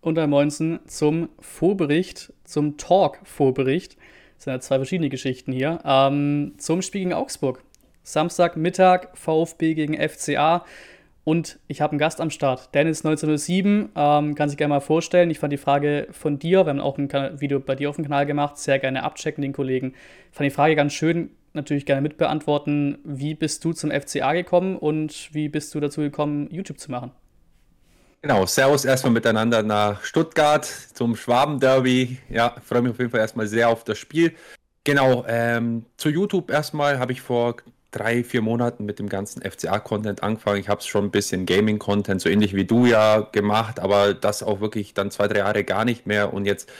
und ein Moinsen zum Vorbericht, zum Talk-Vorbericht. Das sind ja zwei verschiedene Geschichten hier. Ähm, zum Spiel gegen Augsburg. Samstagmittag VfB gegen FCA. Und ich habe einen Gast am Start. Dennis 1907, ähm, kann sich gerne mal vorstellen. Ich fand die Frage von dir, wir haben auch ein Video bei dir auf dem Kanal gemacht, sehr gerne abchecken, den Kollegen. Ich fand die Frage ganz schön, natürlich gerne mitbeantworten. Wie bist du zum FCA gekommen und wie bist du dazu gekommen, YouTube zu machen? Genau, Servus erstmal miteinander nach Stuttgart zum Schwaben-Derby. Ja, freue mich auf jeden Fall erstmal sehr auf das Spiel. Genau, ähm, zu YouTube erstmal habe ich vor drei, vier Monaten mit dem ganzen FCA-Content angefangen. Ich habe es schon ein bisschen Gaming-Content, so ähnlich wie du ja gemacht, aber das auch wirklich dann zwei, drei Jahre gar nicht mehr. Und jetzt,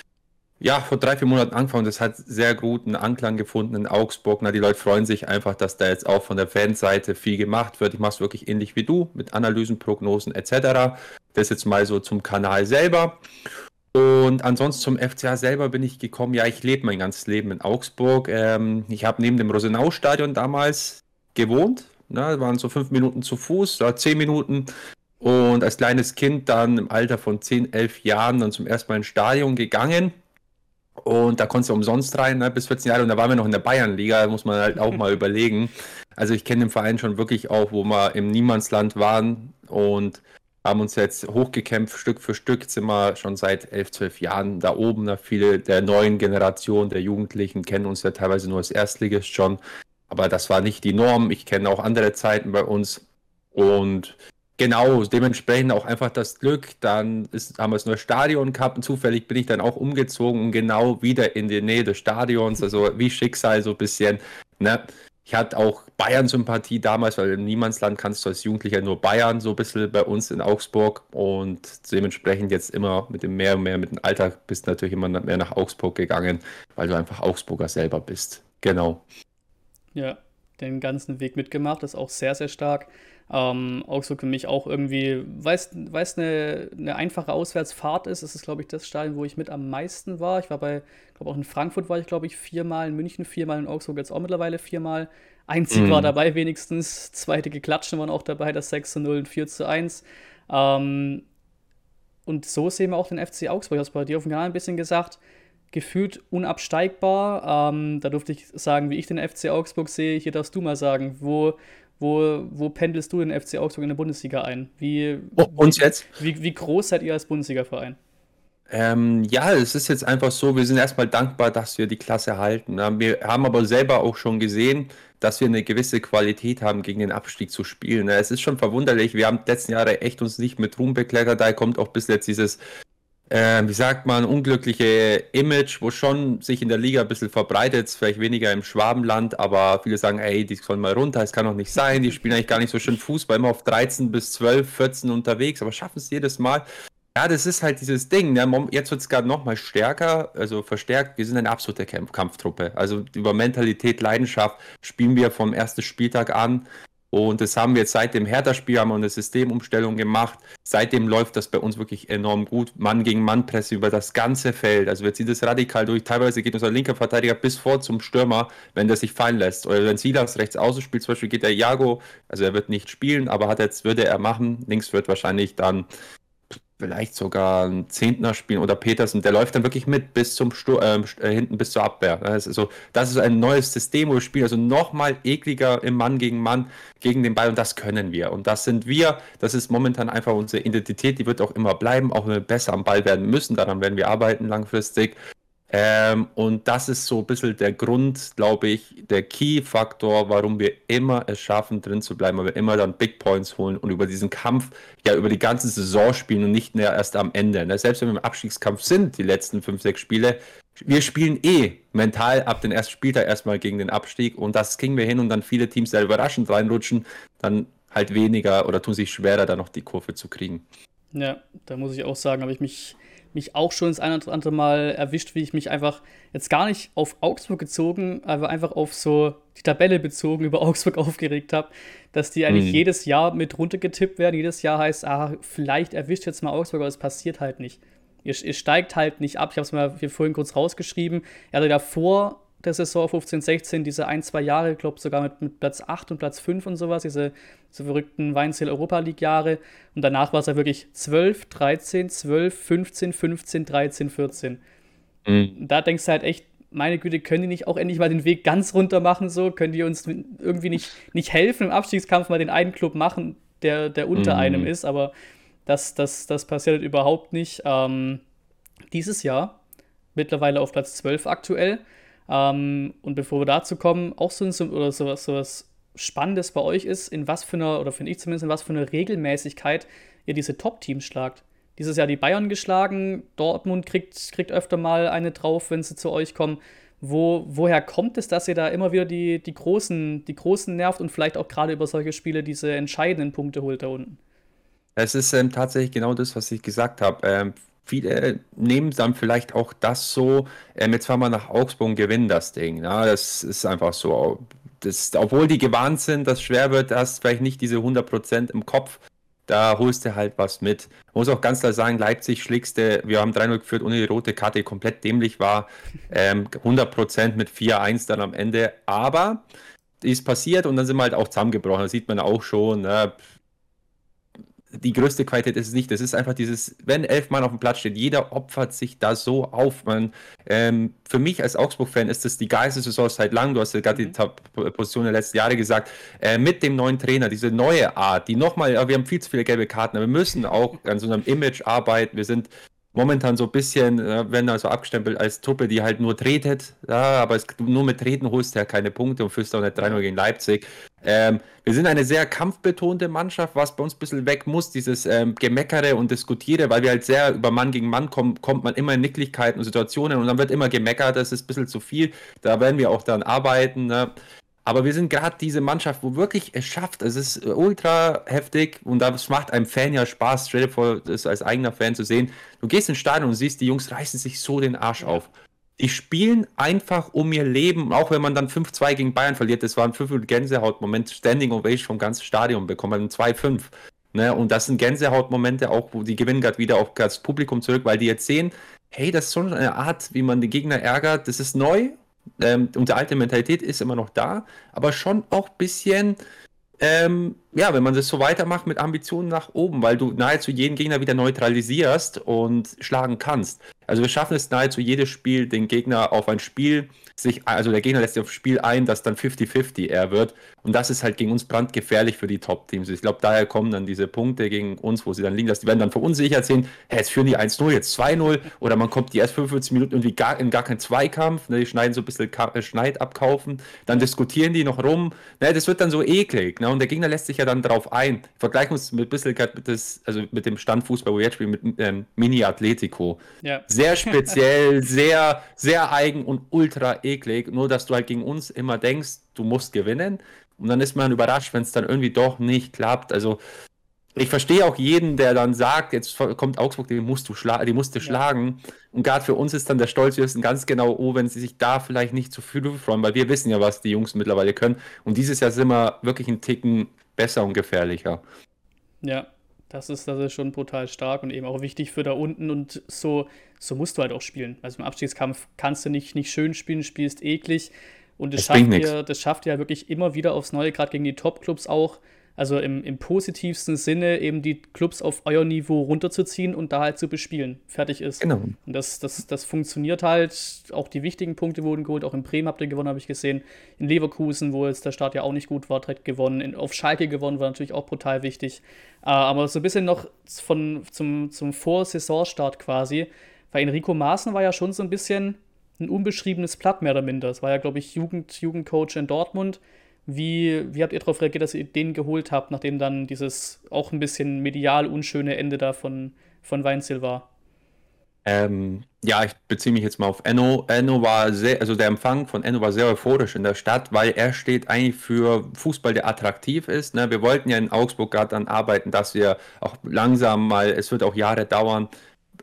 ja, vor drei, vier Monaten angefangen. Das hat sehr guten Anklang gefunden in Augsburg. Na, die Leute freuen sich einfach, dass da jetzt auch von der Fanseite viel gemacht wird. Ich mache es wirklich ähnlich wie du, mit Analysen, Prognosen etc. Das jetzt mal so zum Kanal selber. Und ansonsten zum FCA selber bin ich gekommen. Ja, ich lebe mein ganzes Leben in Augsburg. Ähm, ich habe neben dem Rosenau-Stadion damals gewohnt. Ne, waren so fünf Minuten zu Fuß, ja, zehn Minuten. Und als kleines Kind dann im Alter von 10, 11 Jahren dann zum ersten Mal ins Stadion gegangen. Und da konntest du umsonst rein, ne, bis 14 Jahre. Und da waren wir noch in der Bayernliga, muss man halt auch mal überlegen. Also ich kenne den Verein schon wirklich auch, wo wir im Niemandsland waren. Und haben uns jetzt hochgekämpft, Stück für Stück, sind wir schon seit elf, zwölf Jahren da oben. Da viele der neuen Generation, der Jugendlichen kennen uns ja teilweise nur als Erstligist schon. Aber das war nicht die Norm. Ich kenne auch andere Zeiten bei uns. Und genau, dementsprechend auch einfach das Glück. Dann ist, haben wir das neue Stadion gehabt und zufällig bin ich dann auch umgezogen und genau wieder in die Nähe des Stadions. Also wie Schicksal so ein bisschen. Ne? Ich hatte auch Bayern-Sympathie damals, weil im Niemandsland kannst du als Jugendlicher nur Bayern, so ein bisschen bei uns in Augsburg. Und dementsprechend jetzt immer mit dem mehr und mehr, mit dem Alter bist du natürlich immer mehr nach Augsburg gegangen, weil du einfach Augsburger selber bist. Genau. Ja, den ganzen Weg mitgemacht, ist auch sehr, sehr stark. Ähm, Augsburg für mich auch irgendwie, weil es eine, eine einfache Auswärtsfahrt ist, ist es, glaube ich, das Stadion, wo ich mit am meisten war. Ich war bei, glaube auch in Frankfurt war ich, glaube ich, viermal, in München viermal, in Augsburg jetzt auch mittlerweile viermal. Einzig mhm. war dabei wenigstens, zweite Geklatschen waren auch dabei, das 6 zu 0 und 4 zu 1. Ähm, und so sehen wir auch den FC Augsburg. Ich habe es bei dir auf dem Kanal ein bisschen gesagt gefühlt unabsteigbar. Ähm, da durfte ich sagen, wie ich den FC Augsburg sehe. Hier darfst du mal sagen, wo, wo, wo pendelst du den FC Augsburg in der Bundesliga ein? Wie, oh, uns jetzt? Wie, wie groß seid ihr als Bundesliga-Verein? Ähm, ja, es ist jetzt einfach so, wir sind erstmal dankbar, dass wir die Klasse halten. Wir haben aber selber auch schon gesehen, dass wir eine gewisse Qualität haben, gegen den Abstieg zu spielen. Es ist schon verwunderlich, wir haben die letzten Jahre echt uns nicht mit Ruhm bekleckert, da kommt auch bis jetzt dieses äh, wie sagt man, unglückliche Image, wo schon sich in der Liga ein bisschen verbreitet, vielleicht weniger im Schwabenland, aber viele sagen, ey, die sollen mal runter, es kann doch nicht sein, die spielen eigentlich gar nicht so schön Fußball, immer auf 13 bis 12, 14 unterwegs, aber schaffen es jedes Mal. Ja, das ist halt dieses Ding. Ne? Jetzt wird es gerade nochmal stärker, also verstärkt. Wir sind eine absolute Kampf Kampftruppe. Also über Mentalität, Leidenschaft spielen wir vom ersten Spieltag an. Und das haben wir jetzt seit dem Hertha-Spiel haben wir eine Systemumstellung gemacht. Seitdem läuft das bei uns wirklich enorm gut. Mann gegen Mann Presse über das ganze Feld. Also wir ziehen das radikal durch. Teilweise geht unser linker Verteidiger bis vor zum Stürmer, wenn der sich fallen lässt. Oder wenn Silas rechts außen spielt, zum Beispiel geht der Jago, also er wird nicht spielen, aber hat jetzt, würde er machen. Links wird wahrscheinlich dann vielleicht sogar ein Zehntner spielen oder Petersen, der läuft dann wirklich mit bis zum Stur ähm, äh, hinten bis zur Abwehr. Das ist, so, das ist ein neues System, wo wir spielen, also nochmal ekliger im Mann gegen Mann gegen den Ball und das können wir. Und das sind wir, das ist momentan einfach unsere Identität, die wird auch immer bleiben, auch wenn wir besser am Ball werden müssen, daran werden wir arbeiten langfristig. Ähm, und das ist so ein bisschen der Grund, glaube ich, der Key-Faktor, warum wir immer es schaffen, drin zu bleiben, weil wir immer dann Big Points holen und über diesen Kampf ja über die ganze Saison spielen und nicht mehr erst am Ende. Ne? Selbst wenn wir im Abstiegskampf sind, die letzten fünf, sechs Spiele, wir spielen eh mental ab den ersten Spieltag erstmal gegen den Abstieg und das kriegen wir hin und dann viele Teams da überraschend reinrutschen, dann halt weniger oder tun sich schwerer, da noch die Kurve zu kriegen. Ja, da muss ich auch sagen, habe ich mich mich auch schon das eine oder andere Mal erwischt, wie ich mich einfach jetzt gar nicht auf Augsburg gezogen, aber einfach auf so die Tabelle bezogen über Augsburg aufgeregt habe, dass die eigentlich mhm. jedes Jahr mit runtergetippt werden. Jedes Jahr heißt, ah, vielleicht erwischt jetzt mal Augsburg, aber es passiert halt nicht. Ihr, ihr steigt halt nicht ab. Ich habe es mal hier vorhin kurz rausgeschrieben. Er hatte davor der Saison 15, 16, diese ein, zwei Jahre, ich glaube sogar mit, mit Platz 8 und Platz 5 und sowas, diese, diese verrückten Weinziel Europa League Jahre. Und danach war es ja wirklich 12, 13, 12, 15, 15, 13, 14. Mhm. Da denkst du halt echt, meine Güte, können die nicht auch endlich mal den Weg ganz runter machen, so? Können die uns irgendwie nicht, nicht helfen im Abstiegskampf mal den einen Club machen, der, der unter mhm. einem ist, aber das, das, das passiert halt überhaupt nicht. Ähm, dieses Jahr, mittlerweile auf Platz 12 aktuell. Ähm, und bevor wir dazu kommen, auch so, so, oder sowas, sowas Spannendes bei euch ist, in was für einer, oder finde ich zumindest, in was für einer Regelmäßigkeit ihr diese Top-Teams schlagt dieses Jahr die Bayern geschlagen. Dortmund kriegt, kriegt öfter mal eine drauf, wenn sie zu euch kommen. Wo, woher kommt es, dass ihr da immer wieder die, die, großen, die Großen nervt und vielleicht auch gerade über solche Spiele diese entscheidenden Punkte holt da unten? Es ist ähm, tatsächlich genau das, was ich gesagt habe. Ähm, viele nehmen dann vielleicht auch das so, ähm, jetzt fahren wir nach Augsburg und gewinnen das Ding. Ja, das ist einfach so. Das, obwohl die gewarnt sind, dass schwer wird, hast vielleicht nicht diese 100% im Kopf da holst du halt was mit. Ich muss auch ganz klar sagen, Leipzig schlägste, wir haben 3-0 geführt ohne die rote Karte, komplett dämlich war. Ähm, 100% mit 4-1 dann am Ende. Aber ist passiert und dann sind wir halt auch zusammengebrochen. Das sieht man auch schon. Ne? Die größte Qualität ist es nicht. Das ist einfach dieses, wenn elf Mann auf dem Platz steht, jeder opfert sich da so auf. Man, ähm, für mich als Augsburg-Fan ist das die geilste Saison seit langem. Du hast ja gerade die mhm. Position der letzten Jahre gesagt. Äh, mit dem neuen Trainer, diese neue Art, die nochmal, wir haben viel zu viele gelbe Karten, aber wir müssen auch an so einem Image arbeiten. Wir sind momentan so ein bisschen, äh, werden also abgestempelt als Truppe, die halt nur tretet, ja, aber es, nur mit Treten holst du ja keine Punkte und führst auch nicht 3-0 gegen Leipzig. Ähm, wir sind eine sehr kampfbetonte Mannschaft, was bei uns ein bisschen weg muss, dieses ähm, Gemeckere und Diskutiere, weil wir halt sehr über Mann gegen Mann kommen, kommt man immer in Nicklichkeiten und Situationen und dann wird immer gemeckert, das ist ein bisschen zu viel. Da werden wir auch dann arbeiten. Ne? Aber wir sind gerade diese Mannschaft, wo wirklich es schafft. Es ist ultra heftig und das macht einem Fan ja Spaß. Dir vor, das als eigener Fan zu sehen. Du gehst ins Stadion und siehst, die Jungs reißen sich so den Arsch auf. Die spielen einfach um ihr Leben, auch wenn man dann 5-2 gegen Bayern verliert. Das war ein 5 Gänsehaut-Moment, Standing Ovation vom ganzen Stadion bekommen, 2-5. Ne? Und das sind Gänsehautmomente auch, wo die gewinnen gerade wieder auch das Publikum zurück, weil die jetzt sehen, hey, das ist schon eine Art, wie man die Gegner ärgert. Das ist neu ähm, unsere alte Mentalität ist immer noch da, aber schon auch ein bisschen, ähm, ja, wenn man das so weitermacht mit Ambitionen nach oben, weil du nahezu jeden Gegner wieder neutralisierst und schlagen kannst. Also wir schaffen es nahezu jedes Spiel, den Gegner auf ein Spiel sich, also der Gegner lässt sich aufs Spiel ein, das dann 50-50 eher wird. Und das ist halt gegen uns brandgefährlich für die Top-Teams. Ich glaube, daher kommen dann diese Punkte gegen uns, wo sie dann liegen lassen. Die werden dann verunsichert sehen, hey, jetzt führen die 1-0, jetzt 2-0 oder man kommt die erst 45 Minuten irgendwie gar, in gar keinen Zweikampf, ne, die schneiden so ein bisschen äh, Schneid abkaufen, dann diskutieren die noch rum. Ne, das wird dann so eklig. Ne, und der Gegner lässt sich ja dann darauf ein. Vergleichen wir uns mit ein bisschen mit, das, also mit dem Standfußball, wo wir jetzt spielen, mit ähm, Mini-Atletico. Ja. Sehr speziell, sehr, sehr eigen und ultra eklig. Nur, dass du halt gegen uns immer denkst, du musst gewinnen. Und dann ist man überrascht, wenn es dann irgendwie doch nicht klappt. Also ich verstehe auch jeden, der dann sagt, jetzt kommt Augsburg, den musst du, schla den musst du ja. schlagen. Und gerade für uns ist dann der Stolz, wir wissen ganz genau, oh, wenn sie sich da vielleicht nicht zu viel freuen, weil wir wissen ja, was die Jungs mittlerweile können. Und dieses Jahr sind wir wirklich einen Ticken besser und gefährlicher. Ja, das ist, das ist schon brutal stark und eben auch wichtig für da unten. Und so, so musst du halt auch spielen. Also im Abstiegskampf kannst du nicht, nicht schön spielen, spielst eklig. Und das, das schafft, ihr, das schafft ihr wirklich immer wieder aufs Neue, gerade gegen die Top-Clubs auch. Also im, im positivsten Sinne eben die Clubs auf euer Niveau runterzuziehen und da halt zu bespielen. Fertig ist. Genau. Und das, das, das funktioniert halt. Auch die wichtigen Punkte wurden geholt. Auch in Bremen habt ihr gewonnen, habe ich gesehen. In Leverkusen, wo jetzt der Start ja auch nicht gut war, direkt gewonnen. In, auf Schalke gewonnen, war natürlich auch brutal wichtig. Äh, aber so ein bisschen noch von, zum, zum Vorsaisonstart quasi. Weil Enrico Maaßen war ja schon so ein bisschen ein unbeschriebenes Blatt, mehr oder minder. Das war ja, glaube ich, Jugend, Jugendcoach in Dortmund. Wie, wie habt ihr darauf reagiert, dass ihr den geholt habt, nachdem dann dieses auch ein bisschen medial unschöne Ende da von, von Weinziel war? Ähm, ja, ich beziehe mich jetzt mal auf Enno. Enno war sehr, also der Empfang von Enno war sehr euphorisch in der Stadt, weil er steht eigentlich für Fußball, der attraktiv ist. Ne? Wir wollten ja in Augsburg gerade dann arbeiten, dass wir auch langsam mal, es wird auch Jahre dauern,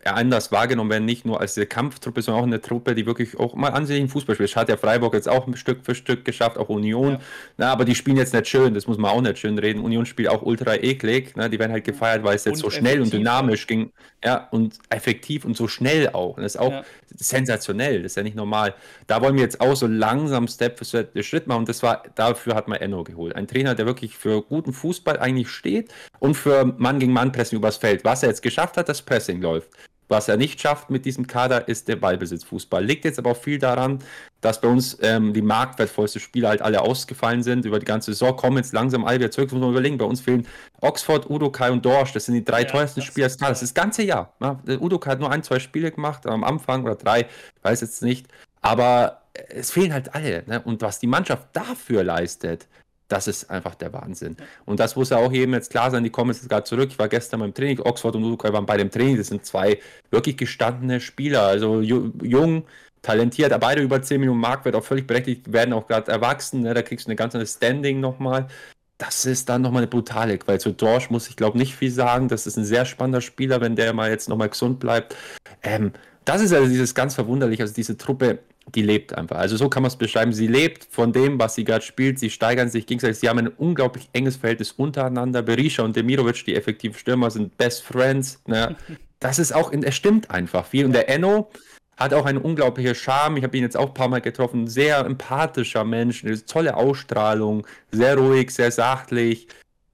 anders wahrgenommen werden, nicht nur als eine Kampftruppe, sondern auch eine Truppe, die wirklich auch mal ansehnlichen Fußball spielt. Das hat ja Freiburg jetzt auch Stück für Stück geschafft, auch Union. Ja. Na, aber die spielen jetzt nicht schön, das muss man auch nicht schön reden. Union spielt auch ultra eklig. Na, die werden halt gefeiert, weil es jetzt und so schnell und dynamisch ging. Ja, und effektiv und so schnell auch. Und das ist auch ja. sensationell, das ist ja nicht normal. Da wollen wir jetzt auch so langsam Step für Step Schritt machen. Und das war, dafür hat man Enno geholt. Ein Trainer, der wirklich für guten Fußball eigentlich steht und für Mann gegen Mann Pressing übers Feld. Was er jetzt geschafft hat, das Pressing läuft. Was er nicht schafft mit diesem Kader, ist der Ballbesitzfußball. Liegt jetzt aber auch viel daran, dass bei uns ähm, die marktwertvollsten Spieler halt alle ausgefallen sind. Über die ganze Saison kommen jetzt langsam alle wieder zurück. Das muss man überlegen. Bei uns fehlen Oxford, Udo, Kai und Dorsch. Das sind die drei ja, teuersten Spieler des Kaders. Das ganze Jahr. Ja, Udo Kai hat nur ein, zwei Spiele gemacht am Anfang oder drei, weiß jetzt nicht. Aber es fehlen halt alle. Ne? Und was die Mannschaft dafür leistet, das ist einfach der Wahnsinn. Und das muss ja auch jedem jetzt klar sein, die kommen jetzt gerade zurück. Ich war gestern beim Training, Oxford und Uruguay waren bei dem Training. Das sind zwei wirklich gestandene Spieler, also jung, talentiert, beide über 10 Millionen Mark, wird auch völlig berechtigt, werden auch gerade erwachsen. Ne? Da kriegst du eine ganz andere Standing nochmal. Das ist dann nochmal eine brutale, weil zu Dorsch muss ich glaube nicht viel sagen. Das ist ein sehr spannender Spieler, wenn der mal jetzt nochmal gesund bleibt. Ähm, das ist also dieses ganz verwunderliche, also diese Truppe, die lebt einfach. Also so kann man es beschreiben. Sie lebt von dem, was sie gerade spielt. Sie steigern sich gegenseitig. Sie haben ein unglaublich enges Verhältnis untereinander. Berisha und Demirovic, die effektiven Stürmer, sind Best Friends. Ne? Das ist auch, er stimmt einfach viel. Und der Enno hat auch eine unglaubliche Charme. Ich habe ihn jetzt auch ein paar Mal getroffen. Sehr empathischer Mensch, eine tolle Ausstrahlung, sehr ruhig, sehr sachlich.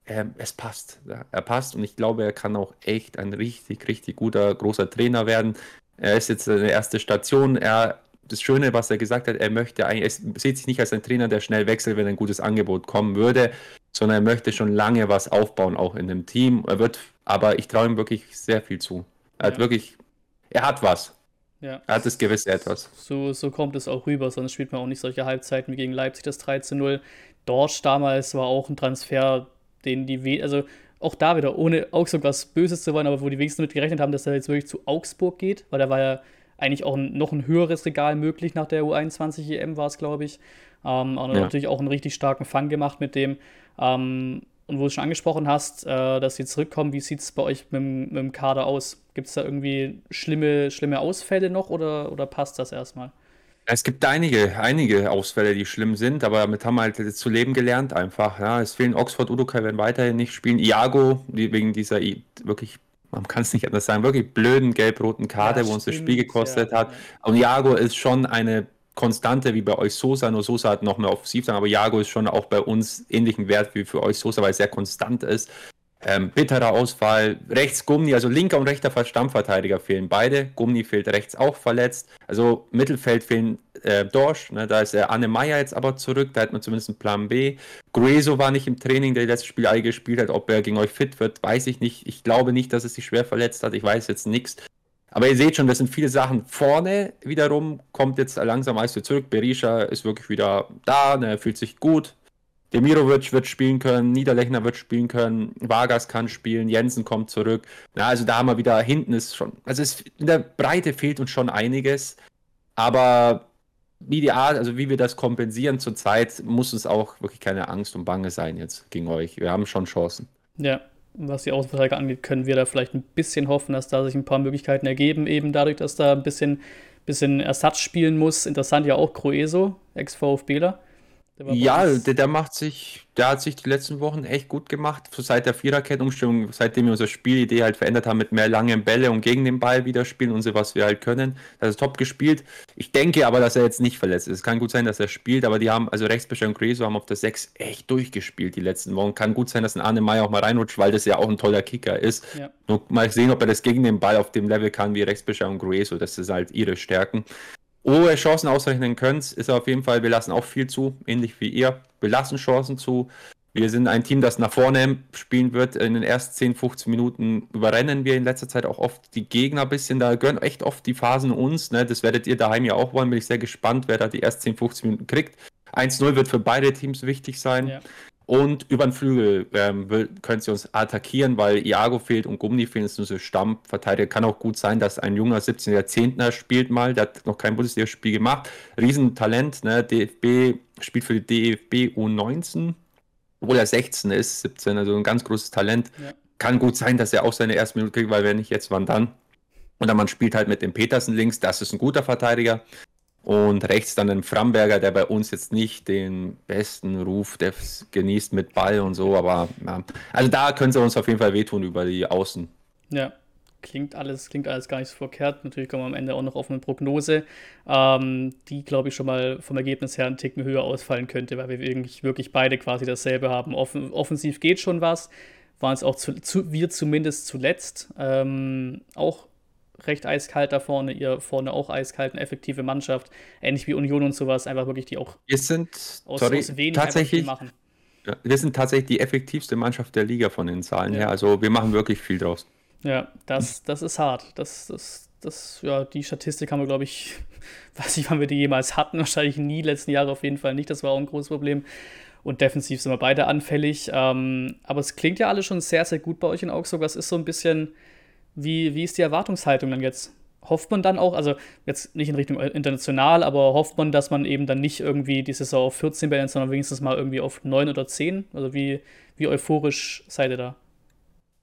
Ähm, es passt. Ja, er passt und ich glaube, er kann auch echt ein richtig, richtig guter, großer Trainer werden. Er ist jetzt eine erste Station. Er, das Schöne, was er gesagt hat, er möchte eigentlich, er sieht sich nicht als ein Trainer, der schnell wechselt, wenn ein gutes Angebot kommen würde, sondern er möchte schon lange was aufbauen, auch in dem Team. Er wird, aber ich traue ihm wirklich sehr viel zu. Er ja. hat wirklich, er hat was. Ja. Er hat das gewisse etwas. So, so kommt es auch rüber, sonst spielt man auch nicht solche Halbzeiten wie gegen Leipzig das 3 zu 0. Dorsch damals war auch ein Transfer, den die, also auch da wieder, ohne Augsburg was Böses zu wollen, aber wo die wenigsten damit gerechnet haben, dass er jetzt wirklich zu Augsburg geht, weil da war ja eigentlich auch ein, noch ein höheres Regal möglich nach der U21 EM, war es, glaube ich. Ähm, und ja. natürlich auch einen richtig starken Fang gemacht mit dem. Ähm, und wo du es schon angesprochen hast, äh, dass sie zurückkommen, wie sieht es bei euch mit, mit, dem Kader aus? Gibt es da irgendwie schlimme, schlimme Ausfälle noch oder, oder passt das erstmal? Es gibt einige, einige Ausfälle, die schlimm sind, aber damit haben wir halt zu leben gelernt einfach. Ja, es fehlen Oxford, Udokai werden weiterhin nicht spielen. Iago, die, wegen dieser wirklich, man kann es nicht anders sagen, wirklich blöden gelb-roten Karte, ja, wo uns das Spiel gekostet ja, hat. Und Iago ist schon eine Konstante wie bei euch Sosa, nur Sosa hat noch mehr offensiv aber Iago ist schon auch bei uns ähnlichen Wert wie für euch Sosa, weil er sehr konstant ist. Ähm, bitterer Ausfall. Rechts Gumni, also linker und rechter Stammverteidiger fehlen beide. Gumni fehlt rechts auch verletzt. Also Mittelfeld fehlen äh, Dorsch, ne, da ist der Anne Meyer jetzt aber zurück, da hat man zumindest einen Plan B. Grueso war nicht im Training, der letzte Spiel alle gespielt hat. Ob er gegen euch fit wird, weiß ich nicht. Ich glaube nicht, dass es sich schwer verletzt hat. Ich weiß jetzt nichts. Aber ihr seht schon, das sind viele Sachen. Vorne wiederum kommt jetzt langsam alles zurück. Berisha ist wirklich wieder da, ne, fühlt sich gut. Demirovic wird spielen können, Niederlechner wird spielen können, Vargas kann spielen, Jensen kommt zurück. Na, also da haben wir wieder, hinten ist schon, also es, in der Breite fehlt uns schon einiges, aber wie die Art, also wie wir das kompensieren zurzeit, muss uns auch wirklich keine Angst und Bange sein jetzt gegen euch. Wir haben schon Chancen. Ja, was die Außenverteidiger angeht, können wir da vielleicht ein bisschen hoffen, dass da sich ein paar Möglichkeiten ergeben, eben dadurch, dass da ein bisschen, bisschen Ersatz spielen muss. Interessant ja auch Croeso, Ex-VfBler ja, der, der, macht sich, der hat sich die letzten Wochen echt gut gemacht. Seit der Viererkettumstellung, seitdem wir unsere Spielidee halt verändert haben mit mehr langen Bälle und gegen den Ball wieder spielen und so, was wir halt können. Das ist top gespielt. Ich denke aber, dass er jetzt nicht verletzt ist. Es kann gut sein, dass er spielt, aber die haben, also Rechtsbecher und Greso haben auf der 6 echt durchgespielt die letzten Wochen. Kann gut sein, dass ein Arne Meyer auch mal reinrutscht, weil das ja auch ein toller Kicker ist. Ja. Nur mal sehen, ob er das gegen den Ball auf dem Level kann wie Rechtsbecher und Greso. Das ist halt ihre Stärken hohe Chancen ausrechnen könnt, ist auf jeden Fall, wir lassen auch viel zu, ähnlich wie ihr. Wir lassen Chancen zu. Wir sind ein Team, das nach vorne spielen wird. In den ersten 10, 15 Minuten überrennen wir in letzter Zeit auch oft die Gegner ein bisschen. Da gehören echt oft die Phasen uns. Ne? Das werdet ihr daheim ja auch wollen. Bin ich sehr gespannt, wer da die ersten 10, 15 Minuten kriegt. 1-0 wird für beide Teams wichtig sein. Ja. Und über den Flügel ähm, können sie uns attackieren, weil Iago fehlt und Gummi fehlen, ist nur so Stammverteidiger. Kann auch gut sein, dass ein junger 17 Zehntner spielt mal, der hat noch kein Bundesligaspiel gemacht. Riesentalent, ne? DFB spielt für die DFB U19, obwohl er 16 ist, 17, also ein ganz großes Talent. Ja. Kann gut sein, dass er auch seine erste Minute kriegt, weil wenn nicht jetzt, wann dann? Oder man spielt halt mit dem Petersen links, das ist ein guter Verteidiger. Und rechts dann ein Framberger, der bei uns jetzt nicht den besten Ruf genießt mit Ball und so, aber ja. also da können sie uns auf jeden Fall wehtun über die Außen. Ja, klingt alles, klingt alles gar nicht so verkehrt. Natürlich kommen wir am Ende auch noch auf eine Prognose, ähm, die, glaube ich, schon mal vom Ergebnis her einen Ticken höher ausfallen könnte, weil wir wirklich, wirklich beide quasi dasselbe haben. Offen, offensiv geht schon was, waren es auch zu, zu, wir zumindest zuletzt. Ähm, auch recht eiskalt da vorne, ihr vorne auch eiskalt, eine effektive Mannschaft, ähnlich wie Union und sowas, einfach wirklich die auch wir sind, aus, sorry, aus wenig tatsächlich, machen. Ja, wir sind tatsächlich die effektivste Mannschaft der Liga von den Zahlen ja. her, also wir machen wirklich viel draus. Ja, das, das ist hart. Das, das, das, ja, die Statistik haben wir, glaube ich, weiß nicht, wann wir die jemals hatten, wahrscheinlich nie, letzten Jahre auf jeden Fall nicht, das war auch ein großes Problem. Und defensiv sind wir beide anfällig. Ähm, aber es klingt ja alles schon sehr, sehr gut bei euch in Augsburg. Was ist so ein bisschen, wie, wie ist die Erwartungshaltung dann jetzt? Hofft man dann auch, also jetzt nicht in Richtung international, aber hofft man, dass man eben dann nicht irgendwie die Saison auf 14 beendet, sondern wenigstens mal irgendwie auf 9 oder 10? Also wie, wie euphorisch seid ihr da?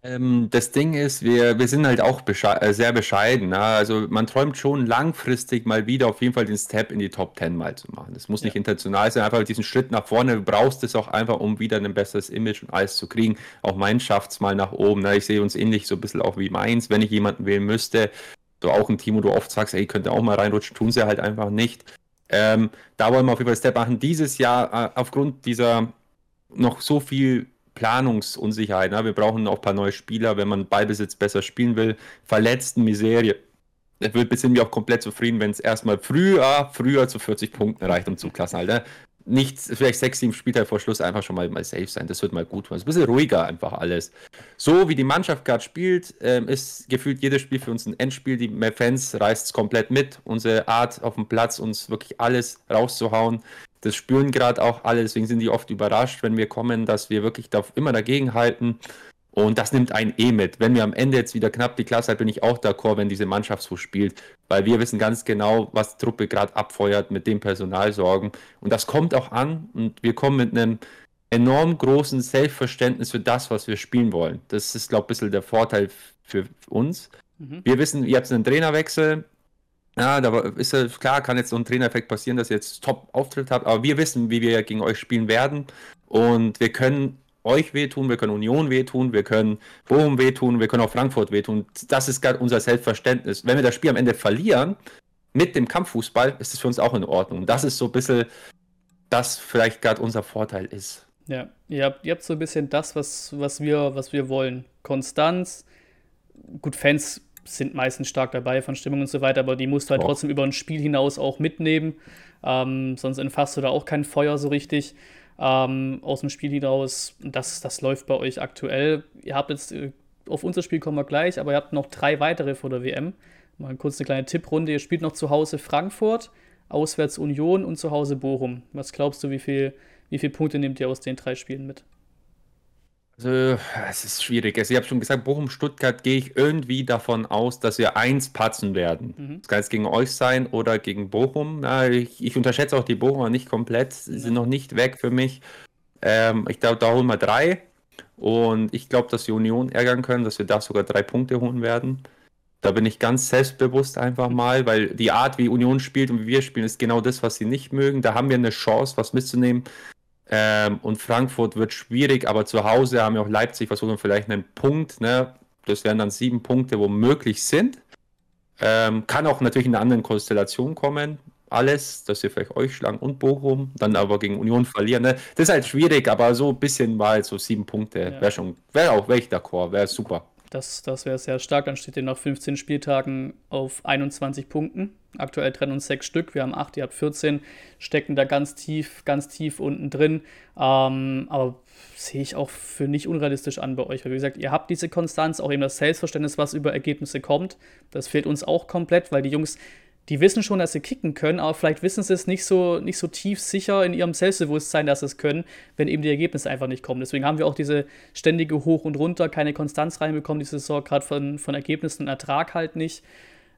Ähm, das Ding ist, wir, wir sind halt auch besche äh, sehr bescheiden. Ne? Also man träumt schon langfristig mal wieder auf jeden Fall den Step in die Top 10 mal zu machen. Das muss ja. nicht international sein, einfach diesen Schritt nach vorne. Du brauchst es auch einfach, um wieder ein besseres Image und alles zu kriegen. Auch mein schafft es mal nach oben. Ne? Ich sehe uns ähnlich so ein bisschen auch wie meins, wenn ich jemanden wählen müsste. So auch ein Team, wo du oft sagst, ey, könnte auch mal reinrutschen, tun sie halt einfach nicht. Ähm, da wollen wir auf jeden Fall Step machen. Dieses Jahr äh, aufgrund dieser noch so viel Planungsunsicherheit. Ne? Wir brauchen auch ein paar neue Spieler, wenn man Ballbesitz besser spielen will. Verletzten Miserie. Wir sind wir auch komplett zufrieden, wenn es erstmal früher, früher zu 40 Punkten reicht um Zugklassen. Halt, Nicht vielleicht sechs, sieben Spieltage vor Schluss einfach schon mal, mal safe sein. Das wird mal gut. Es ist ein bisschen ruhiger einfach alles. So wie die Mannschaft gerade spielt, ähm, ist gefühlt jedes Spiel für uns ein Endspiel. Die Fans reißt es komplett mit. Unsere Art auf dem Platz, uns wirklich alles rauszuhauen, das spüren gerade auch alle, deswegen sind die oft überrascht, wenn wir kommen, dass wir wirklich da immer dagegen halten. Und das nimmt einen eh mit. Wenn wir am Ende jetzt wieder knapp die Klasse hat, bin ich auch d'accord, wenn diese Mannschaft so spielt. Weil wir wissen ganz genau, was die Truppe gerade abfeuert mit dem Personalsorgen. Und das kommt auch an. Und wir kommen mit einem enorm großen Selbstverständnis für das, was wir spielen wollen. Das ist, glaube ich, ein bisschen der Vorteil für uns. Mhm. Wir wissen, ihr habt einen Trainerwechsel. Ja, da ist ja klar, kann jetzt so ein Trainereffekt passieren, dass ihr jetzt Top-Auftritt habt, aber wir wissen, wie wir gegen euch spielen werden und wir können euch wehtun, wir können Union wehtun, wir können Bochum wehtun, wir können auch Frankfurt wehtun. Das ist gerade unser Selbstverständnis. Wenn wir das Spiel am Ende verlieren, mit dem Kampffußball, ist es für uns auch in Ordnung. Das ist so ein bisschen, das vielleicht gerade unser Vorteil ist. Ja, ihr habt, ihr habt so ein bisschen das, was, was, wir, was wir wollen. Konstanz, gut, Fans sind meistens stark dabei von Stimmung und so weiter, aber die musst du halt oh. trotzdem über ein Spiel hinaus auch mitnehmen. Ähm, sonst entfasst du da auch kein Feuer so richtig ähm, aus dem Spiel hinaus. Das, das läuft bei euch aktuell. Ihr habt jetzt, äh, auf unser Spiel kommen wir gleich, aber ihr habt noch drei weitere vor der WM. Mal kurz eine kleine Tipprunde. Ihr spielt noch zu Hause Frankfurt, auswärts Union und zu Hause Bochum. Was glaubst du, wie viel, wie viele Punkte nehmt ihr aus den drei Spielen mit? Also, es ist schwierig. Also, ich habe schon gesagt, Bochum-Stuttgart gehe ich irgendwie davon aus, dass wir eins patzen werden. Mhm. Das kann jetzt gegen euch sein oder gegen Bochum. Ja, ich, ich, unterschätze auch die Bochumer nicht komplett. Sie sind noch nicht weg für mich. Ähm, ich glaube, da holen wir drei. Und ich glaube, dass wir Union ärgern können, dass wir da sogar drei Punkte holen werden. Da bin ich ganz selbstbewusst einfach mhm. mal, weil die Art, wie Union spielt und wie wir spielen, ist genau das, was sie nicht mögen. Da haben wir eine Chance, was mitzunehmen. Ähm, und Frankfurt wird schwierig, aber zu Hause haben wir auch Leipzig, versuchen vielleicht einen Punkt. Ne? Das wären dann sieben Punkte, wo möglich sind. Ähm, kann auch natürlich in einer anderen Konstellation kommen. Alles, dass wir vielleicht euch schlagen und Bochum, dann aber gegen Union verlieren. Ne? Das ist halt schwierig, aber so ein bisschen mal so sieben Punkte ja. wäre schon, wäre auch welch d'accord, wäre super. Das, das wäre sehr stark. Dann steht ihr nach 15 Spieltagen auf 21 Punkten. Aktuell trennen uns sechs Stück. Wir haben acht, ihr habt 14. Stecken da ganz tief, ganz tief unten drin. Ähm, aber sehe ich auch für nicht unrealistisch an bei euch. Weil, wie gesagt, ihr habt diese Konstanz, auch eben das Selbstverständnis, was über Ergebnisse kommt. Das fehlt uns auch komplett, weil die Jungs die wissen schon, dass sie kicken können, aber vielleicht wissen sie es nicht so, nicht so tief sicher in ihrem Selbstbewusstsein, dass sie es können, wenn eben die Ergebnisse einfach nicht kommen. Deswegen haben wir auch diese ständige Hoch und Runter, keine Konstanz reinbekommen, diese Saison, gerade von, von Ergebnissen und Ertrag halt nicht.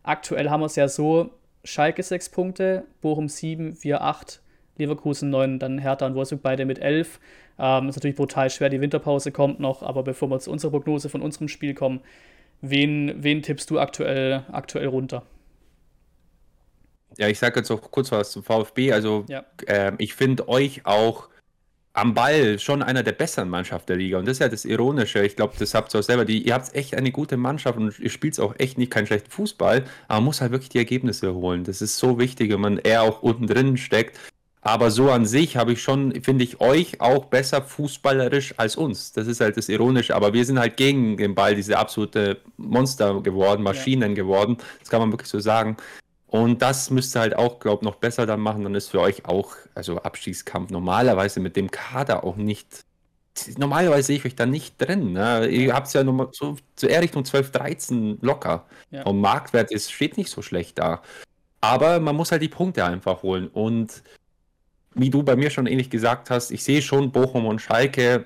Aktuell haben wir es ja so: Schalke 6 Punkte, Bochum 7, wir 8, Leverkusen 9, dann Hertha und Wolfsburg beide mit 11. Ähm, ist natürlich brutal schwer, die Winterpause kommt noch, aber bevor wir zu unserer Prognose von unserem Spiel kommen, wen, wen tippst du aktuell, aktuell runter? Ja, ich sage jetzt auch kurz was zum VfB. Also Ja. ähm, ich finde euch auch am Ball schon einer der besseren Mannschaften der Liga. Und das ist ja das Ironische. Ich glaube, das habt ihr auch selber. Die, ihr habt echt eine gute Mannschaft und ihr spielt auch echt nicht keinen schlechten Fußball, aber man muss halt wirklich die Ergebnisse holen. Das ist so wichtig, wenn man eher auch unten drin steckt. Aber so an sich habe ich schon, finde ich, euch auch besser fußballerisch als uns. Das ist halt das Ironische. Aber wir sind halt gegen den Ball diese absolute Monster geworden, Maschinen geworden. Das kann man wirklich so sagen. Und das müsste halt auch, glaube ich, noch besser dann machen. Dann ist für euch auch, also Abstiegskampf normalerweise mit dem Kader auch nicht. Normalerweise sehe ich euch da nicht drin. Ne? Ihr habt es ja nochmal so zu eher Richtung 12, 13 locker. Ja. Und Marktwert ist, steht nicht so schlecht da. Aber man muss halt die Punkte einfach holen. Und wie du bei mir schon ähnlich gesagt hast, ich sehe schon Bochum und Schalke.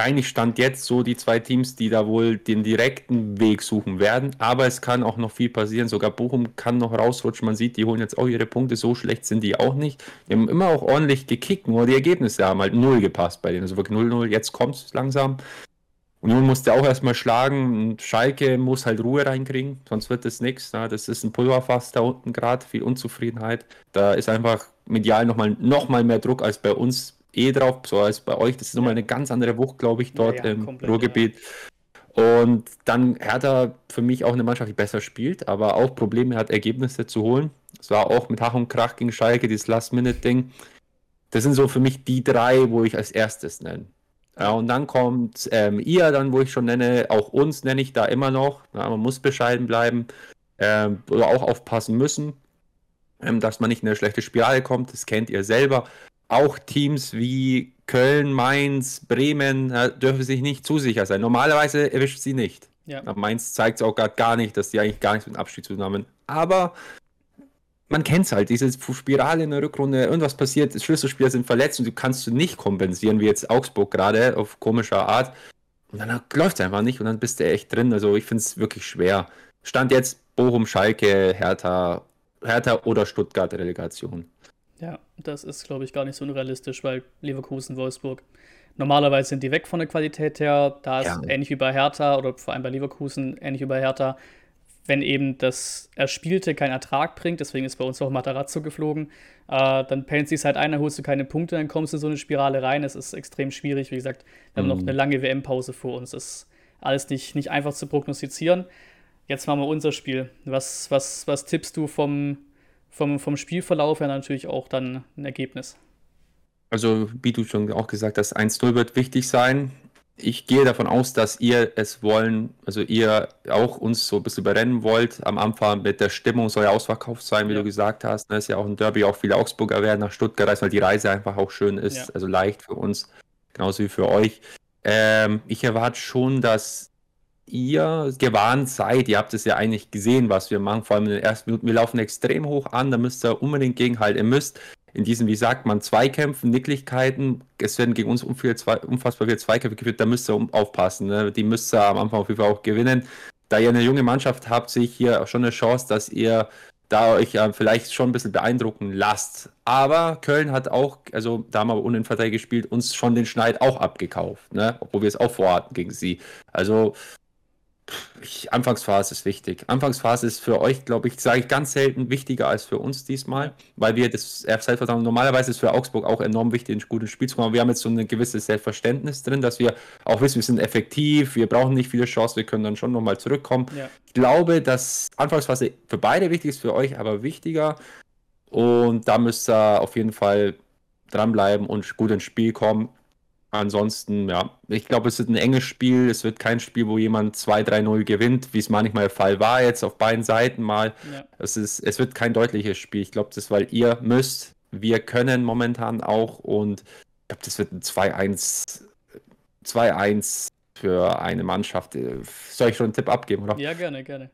Eigentlich stand jetzt so die zwei Teams, die da wohl den direkten Weg suchen werden. Aber es kann auch noch viel passieren. Sogar Bochum kann noch rausrutschen. Man sieht, die holen jetzt auch ihre Punkte. So schlecht sind die auch nicht. Die haben immer auch ordentlich gekickt. Nur die Ergebnisse haben halt null gepasst bei denen. Also wirklich 0-0. Jetzt kommt es langsam. Union musste auch erstmal schlagen. Und Schalke muss halt Ruhe reinkriegen. Sonst wird das nichts. Das ist ein Pulverfass da unten gerade. Viel Unzufriedenheit. Da ist einfach medial nochmal noch mal mehr Druck als bei uns eh drauf, so als bei euch. Das ist nochmal eine ganz andere Wucht, glaube ich, dort Ja, ja, im komplett, Ruhrgebiet. Und dann Hertha für mich auch eine Mannschaft, die besser spielt, aber auch Probleme hat, Ergebnisse zu holen. Es war auch mit Hach und Krach gegen Schalke, dieses Last-Minute-Ding. Das sind so für mich die drei, wo ich als erstes nenne. Ja, und dann kommt ähm, ihr, dann, wo ich schon nenne, auch uns nenne ich da immer noch. Ja, man muss bescheiden bleiben ähm, oder auch aufpassen müssen, ähm, dass man nicht in eine schlechte Spirale kommt. Das kennt ihr selber. Auch Teams wie Köln, Mainz, Bremen äh, dürfen sich nicht zu sicher sein. Normalerweise erwischt sie nicht. Ja. Aber Mainz zeigt es auch gerade gar nicht, dass die eigentlich gar nichts mit Abstieg zu haben. Aber man kennt es halt, diese Spirale in der Rückrunde, irgendwas passiert, Schlüsselspieler sind verletzt und du kannst du nicht kompensieren, wie jetzt Augsburg gerade, auf komische Art. Und dann läuft es einfach nicht und dann bist du echt drin. Also ich finde es wirklich schwer. Stand jetzt Bochum, Schalke, Hertha, Hertha oder Stuttgart Relegation. Ja, das ist, glaube ich, gar nicht so unrealistisch, weil Leverkusen, Wolfsburg, normalerweise sind die weg von der Qualität her. Da ist Ja. ähnlich wie bei Hertha oder vor allem bei Leverkusen, ähnlich wie bei Hertha, wenn eben das Erspielte keinen Ertrag bringt, deswegen ist bei uns auch Matarazzo geflogen, äh, dann pennt sich halt ein, dann holst du keine Punkte, dann kommst du in so eine Spirale rein. Es ist extrem schwierig. Wie gesagt, wir haben noch eine lange WM-Pause vor uns. Das ist alles nicht, nicht einfach zu prognostizieren. Jetzt machen wir unser Spiel. Was, was, was tippst du vom, vom, vom Spielverlauf her natürlich auch dann ein Ergebnis? Also, wie du schon auch gesagt hast, 1-0 wird wichtig sein. Ich gehe davon aus, dass ihr es wollen, also ihr auch uns so ein bisschen überrennen wollt. Am Anfang mit der Stimmung soll ja ausverkauft sein, wie Ja. du gesagt hast. Das ist ja auch ein Derby, auch viele Augsburger werden nach Stuttgart reisen, weil die Reise einfach auch schön ist, Ja. also leicht für uns, genauso wie für euch. Ähm, ich erwarte schon, dass ihr gewarnt seid. Ihr habt es ja eigentlich gesehen, was wir machen, vor allem in den ersten Minuten. Wir laufen extrem hoch an, da müsst ihr unbedingt gegenhalten. Ihr müsst in diesen, wie sagt man, Zweikämpfen, Nicklichkeiten, es werden gegen uns unfassbar viele Zweikämpfe geführt, da müsst ihr aufpassen. Ne? Die müsst ihr am Anfang auf jeden Fall auch gewinnen. Da ihr eine junge Mannschaft habt, sehe ich hier schon eine Chance, dass ihr da euch äh, vielleicht schon ein bisschen beeindrucken lasst. Aber Köln hat auch, also da haben wir unenverteidigt gespielt, uns schon den Schneid auch abgekauft, ne? obwohl wir es auch vorhatten gegen sie. Also ich, Anfangsphase ist wichtig. Anfangsphase ist für euch, glaube ich, sage ich ganz selten wichtiger als für uns diesmal, weil wir das Selbstvertrauen, normalerweise ist für Augsburg auch enorm wichtig, ein gutes Spiel zu machen. Wir haben jetzt so ein gewisses Selbstverständnis drin, dass wir auch wissen, wir sind effektiv, wir brauchen nicht viele Chancen, wir können dann schon nochmal zurückkommen. Ja. Ich glaube, dass Anfangsphase für beide wichtig ist, für euch aber wichtiger. Und da müsst ihr auf jeden Fall dranbleiben und gut ins Spiel kommen. Ansonsten, ja, ich glaube, es wird ein enges Spiel. Es wird kein Spiel, wo jemand 2-3-0 gewinnt, wie es manchmal der Fall war, jetzt auf beiden Seiten mal. Ja. Es, ist, es wird kein deutliches Spiel. Ich glaube, das ist, weil ihr müsst, wir können momentan auch und ich glaube, das wird ein 2-1 2-1 für eine Mannschaft. Äh, Soll ich schon einen Tipp abgeben, oder? ja, gerne, gerne.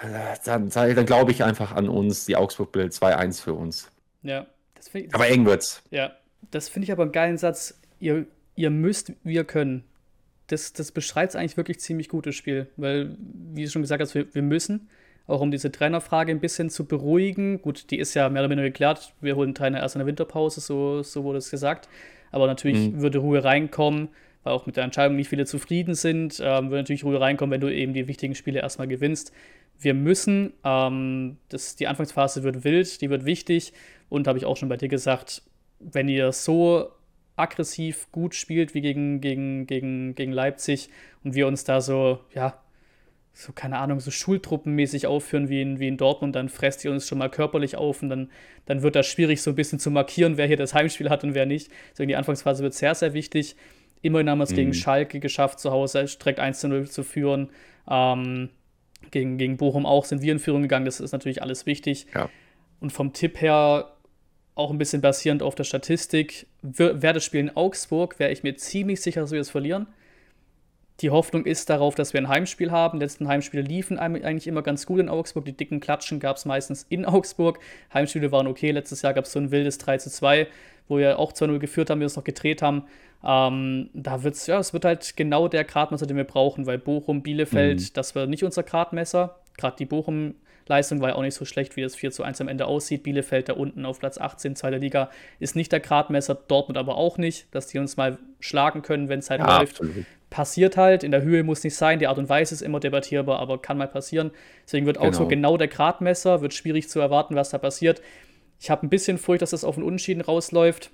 Äh, Dann, dann glaube ich einfach an uns, die Augsburg-Bild 2-1 für uns. Ja, das finde ich, Aber eng wird's. ja, das finde ich aber einen geilen Satz. Ihr, ihr müsst, wir können. Das, das beschreibt es eigentlich wirklich ziemlich gutes Spiel, weil, wie du schon gesagt hast, wir, wir müssen, auch um diese Trainerfrage ein bisschen zu beruhigen. Gut, die ist ja mehr oder weniger geklärt. Wir holen Trainer erst in der Winterpause, so, so wurde es gesagt. Aber natürlich Mhm. würde Ruhe reinkommen. weil auch mit der Entscheidung nicht viele zufrieden sind. Ähm, wird natürlich Ruhe reinkommen, wenn du eben die wichtigen Spiele erstmal gewinnst. Wir müssen, ähm, das, die Anfangsphase wird wild, die wird wichtig und habe ich auch schon bei dir gesagt, wenn ihr so aggressiv gut spielt wie gegen, gegen, gegen, gegen Leipzig und wir uns da so, ja, so, keine Ahnung, so schultruppenmäßig aufführen wie in, wie in Dortmund, dann fresst ihr uns schon mal körperlich auf und dann, dann wird das schwierig, so ein bisschen zu markieren, wer hier das Heimspiel hat und wer nicht. Deswegen die Anfangsphase wird sehr, sehr wichtig. Immerhin haben wir es mhm. gegen Schalke geschafft, zu Hause direkt 1 zu 0 zu führen. Ähm, gegen, gegen Bochum auch sind wir in Führung gegangen, das ist natürlich alles wichtig. Ja. Und vom Tipp her, auch ein bisschen basierend auf der Statistik, wäre das Spiel in Augsburg, wäre ich mir ziemlich sicher, dass wir es verlieren. Die Hoffnung ist darauf, dass wir ein Heimspiel haben. Die letzten Heimspiele liefen eigentlich immer ganz gut in Augsburg. Die dicken Klatschen gab es meistens in Augsburg. Heimspiele waren okay. Letztes Jahr gab es so ein wildes 3 zu 2, wo wir auch 2-0 geführt haben, wir uns noch gedreht haben. Ähm, da wird's, ja, es wird halt genau der Gradmesser, den wir brauchen, weil Bochum, Bielefeld, mhm. das war nicht unser Gradmesser. Gerade die Bochum Leistung war ja auch nicht so schlecht, wie das 4 zu 1 am Ende aussieht. Bielefeld da unten auf Platz 18, zweiter Liga, ist nicht der Gradmesser, Dortmund aber auch nicht, dass die uns mal schlagen können, wenn es halt ja, läuft. Absolut. Passiert halt, in der Höhe muss nicht sein, die Art und Weise ist immer debattierbar, aber kann mal passieren. Deswegen wird genau. Augsburg genau der Gradmesser, wird schwierig zu erwarten, was da passiert. Ich habe ein bisschen Furcht, dass das auf einen Unentschieden rausläuft,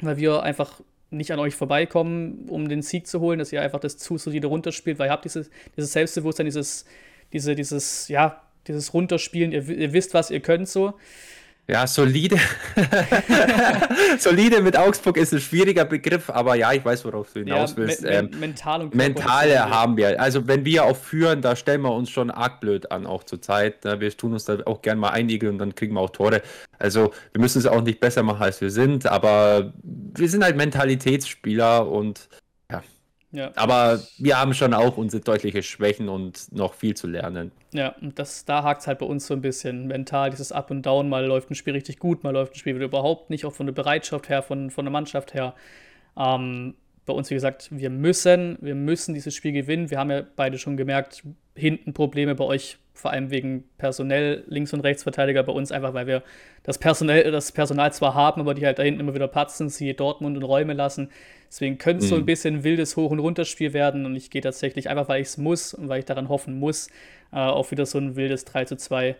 weil wir einfach nicht an euch vorbeikommen, um den Sieg zu holen, dass ihr einfach das zu solide runterspielt, weil ihr habt dieses, dieses Selbstbewusstsein, dieses, diese, dieses, ja, dieses Runterspielen, ihr, ihr wisst, was ihr könnt so. Ja, solide. solide mit Augsburg ist ein schwieriger Begriff, aber ja, ich weiß, worauf du hinaus ja, willst. Me ähm, mental und Mentale haben wir. Also, wenn wir auch führen, da stellen wir uns schon arg blöd an, auch zur Zeit. Ne? Wir tun uns da auch gern mal einige und dann kriegen wir auch Tore. Also, wir müssen es auch nicht besser machen, als wir sind, aber wir sind halt Mentalitätsspieler und ja. Aber wir haben schon auch unsere deutliche Schwächen und noch viel zu lernen. Ja, und das, da hakt es halt bei uns so ein bisschen mental, dieses Up und Down. Mal läuft ein Spiel richtig gut, mal läuft ein Spiel wieder überhaupt nicht, auch von der Bereitschaft her, von, von der Mannschaft her. Ähm, bei uns, wie gesagt, wir müssen, wir müssen dieses Spiel gewinnen. Wir haben ja beide schon gemerkt, hinten Probleme bei euch, vor allem wegen personell Links- und Rechtsverteidiger, bei uns einfach, weil wir das Personal, das Personal zwar haben, aber die halt da hinten immer wieder patzen, sie Dortmund und Räume lassen. Deswegen könnte es mhm. so ein mhm. bisschen ein wildes Hoch- und Runterspiel werden und ich gehe tatsächlich einfach, weil ich es muss und weil ich daran hoffen muss, äh, auch wieder so ein wildes 3 zu 2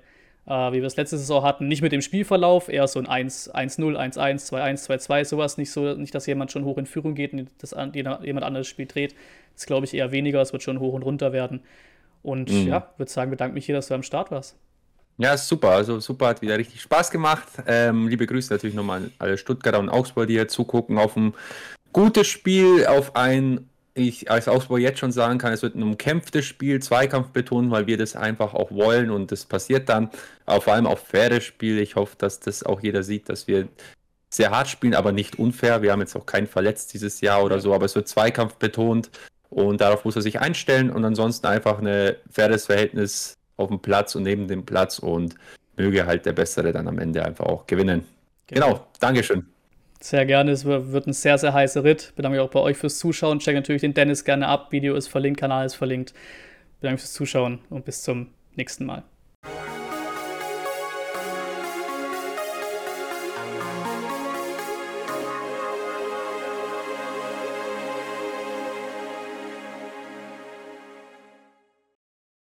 äh, wie wir es letzte Saison hatten, nicht mit dem Spielverlauf, eher so ein 1-0, 1-1, 2-1, 2-2, sowas. Nicht so, nicht, dass jemand schon hoch in Führung geht und das, jemand anderes Spiel dreht. Das glaube ich eher weniger, es wird schon hoch und runter werden. Und mhm. ja, würde sagen, bedanke mich hier, dass du am Start warst. Ja, super. Also super, hat wieder richtig Spaß gemacht. Ähm, liebe Grüße natürlich nochmal an alle Stuttgarter und Augsburger, die hier zugucken auf ein gutes Spiel, auf ein ich als Ausbau jetzt schon sagen kann, es wird ein umkämpftes Spiel, Zweikampf betonen, weil wir das einfach auch wollen und das passiert dann. Aber vor allem auch faires Spiel. Ich hoffe, dass das auch jeder sieht, dass wir sehr hart spielen, aber nicht unfair. Wir haben jetzt auch keinen verletzt dieses Jahr oder so, aber es wird Zweikampf betont und darauf muss er sich einstellen und ansonsten einfach ein faires Verhältnis auf dem Platz und neben dem Platz und möge halt der Bessere dann am Ende einfach auch gewinnen. Genau, genau Dankeschön. Sehr gerne. Es wird ein sehr, sehr heißer Ritt. Bedanke mich auch bei euch fürs Zuschauen. Check natürlich den Dennis gerne ab. Video ist verlinkt, Kanal ist verlinkt. Bedanke mich fürs Zuschauen und bis zum nächsten Mal.